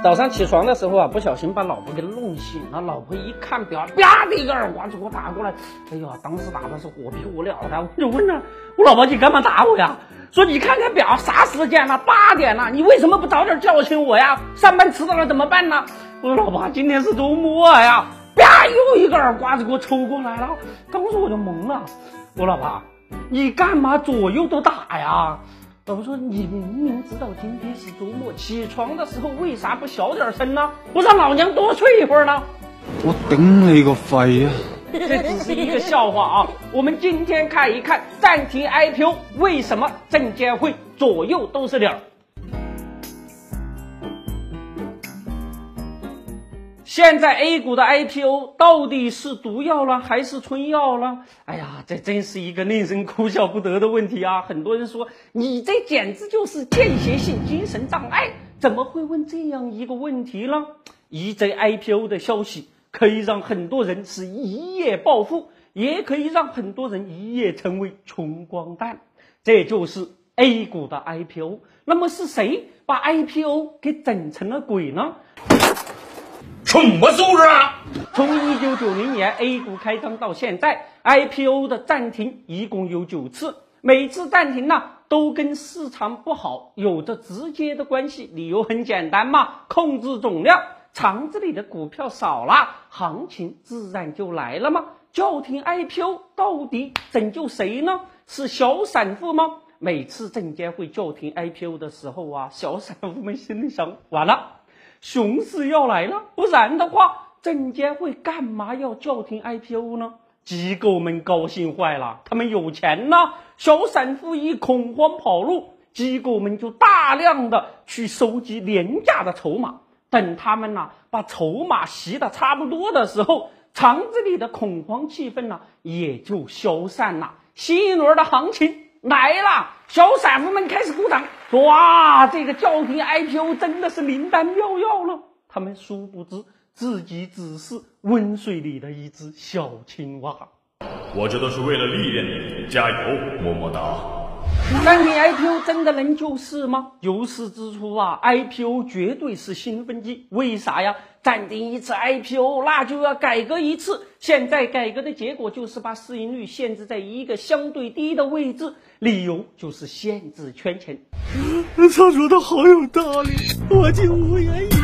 早上起床的时候啊，不小心把老婆给弄醒了。老婆一看表，啪的一个耳光就给我打过来。哎呀，当时打的是火拼火燎的。我就问了，我老婆你干嘛打我呀？说你看看表，啥时间了？八点了，你为什么不早点叫醒我呀？上班迟到了怎么办呢？我说老婆，今天是周末呀。啪，又一个耳刮子给我抽过来了。当时我就懵了。我老婆，你干嘛左右都打呀？老婆说：“你明明知道今天是周末，起床的时候为啥不小点声呢？不让老娘多睡一会儿呢？”我顶你个肺啊！这只是一个笑话啊！我们今天看一看暂停 IPO 为什么证监会左右都是理现在 A 股的 IPO 到底是毒药了还是春药了？哎呀，这真是一个令人哭笑不得的问题啊！很多人说你这简直就是间歇性精神障碍，怎么会问这样一个问题呢？一则 IPO 的消息可以让很多人是一夜暴富，也可以让很多人一夜成为穷光蛋。这就是 A 股的 IPO。那么是谁把 IPO 给整成了鬼呢？什么素质啊！从一九九零年 A 股开张到现在，IPO 的暂停一共有九次，每次暂停呢都跟市场不好有着直接的关系。理由很简单嘛，控制总量，厂子里的股票少了，行情自然就来了嘛。叫停 IPO 到底拯救谁呢？是小散户吗？每次证监会叫停 IPO 的时候啊，小散户们心里想：完了。熊市要来了，不然的话，证监会干嘛要叫停 IPO 呢？机构们高兴坏了，他们有钱呐。小散户一恐慌跑路，机构们就大量的去收集廉价的筹码。等他们呐把筹码吸的差不多的时候，厂子里的恐慌气氛呢也就消散了，新一轮的行情。来了，小散户们开始鼓掌，说：“哇，这个叫停 IPO 真的是灵丹妙药了。”他们殊不知自己只是温水里的一只小青蛙。我这都是为了历练你，加油，么么哒。暂停 IPO 真的能救市吗？牛市之初啊，IPO 绝对是兴奋剂。为啥呀？暂停一次 IPO，那就要改革一次。现在改革的结果就是把市盈率限制在一个相对低的位置，理由就是限制圈钱。他说的好有道理，我就无言以对。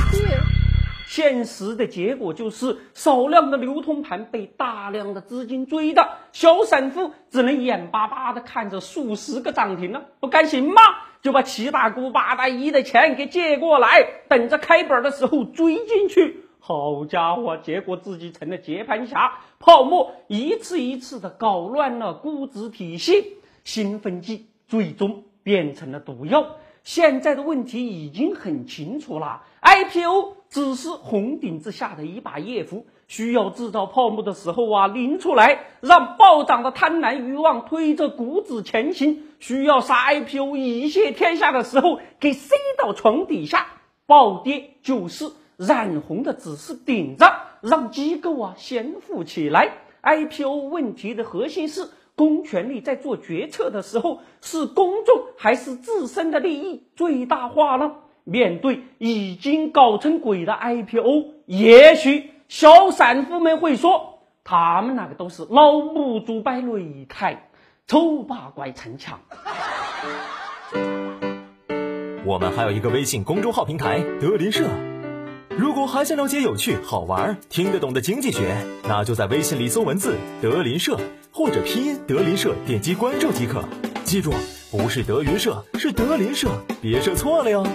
现实的结果就是少量的流通盘被大量的资金追的，小散户只能眼巴巴的看着数十个涨停了，不甘心吗？就把七大姑八大姨的钱给借过来，等着开本的时候追进去。好家伙，结果自己成了接盘侠，泡沫一次一次的搞乱了估值体系，兴奋剂最终变成了毒药。现在的问题已经很清楚了，IPO 只是红顶之下的一把夜壶，需要制造泡沫的时候啊拎出来，让暴涨的贪婪欲望推着股指前行；需要杀 IPO 以谢天下的时候，给塞到床底下，暴跌就是染红的只是顶着，让机构啊先富起来。IPO 问题的核心是。公权力在做决策的时候，是公众还是自身的利益最大化呢？面对已经搞成鬼的 IPO，也许小散户们会说，他们那个都是老母猪摆擂台，丑八怪逞强。我们还有一个微信公众号平台德林社，如果还想了解有趣、好玩、听得懂的经济学，那就在微信里搜文字“德林社”。或者拼音德林社，点击关注即可。记住，不是德云社，是德林社，别设错了哟。